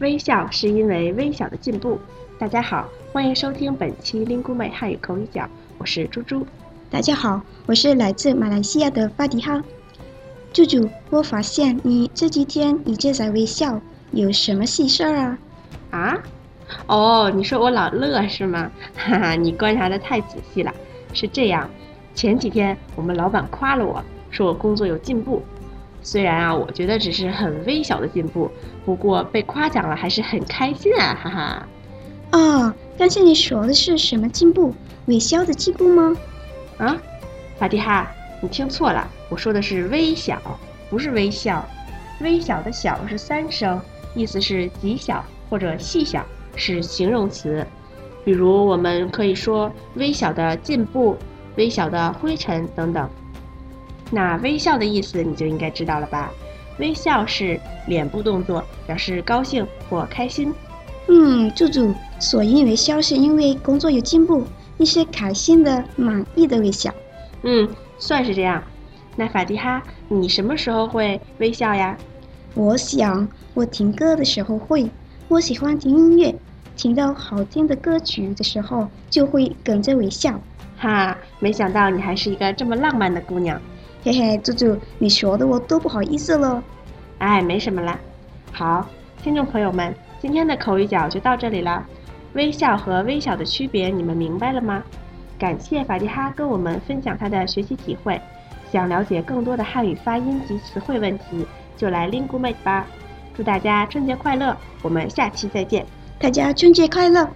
微笑是因为微小的进步。大家好，欢迎收听本期 Lingu 妹汉语口语角，我是猪猪。大家好，我是来自马来西亚的发迪哈。猪猪，我发现你这几天一直在微笑，有什么喜事儿啊？啊？哦，你说我老乐是吗？哈哈，你观察的太仔细了。是这样，前几天我们老板夸了我，说我工作有进步。虽然啊，我觉得只是很微小的进步，不过被夸奖了还是很开心啊，哈哈。哦，刚才你说的是什么进步？微笑的进步吗？啊，法蒂哈，你听错了，我说的是微小，不是微笑。微小的小是三声，意思是极小或者细小，是形容词。比如我们可以说微小的进步、微小的灰尘等等。那微笑的意思你就应该知道了吧？微笑是脸部动作，表示高兴或开心。嗯，猪猪，所以微笑是因为工作有进步，你是开心的、满意的微笑。嗯，算是这样。那法蒂哈，你什么时候会微笑呀？我想，我听歌的时候会。我喜欢听音乐，听到好听的歌曲的时候就会跟着微笑。哈，没想到你还是一个这么浪漫的姑娘。嘿嘿，猪猪，你学的我都不好意思了。哎，没什么啦。好，听众朋友们，今天的口语角就到这里了。微笑和微小的区别，你们明白了吗？感谢法蒂哈跟我们分享他的学习体会。想了解更多的汉语发音及词汇问题，就来 Lingu Mate 吧。祝大家春节快乐！我们下期再见。大家春节快乐！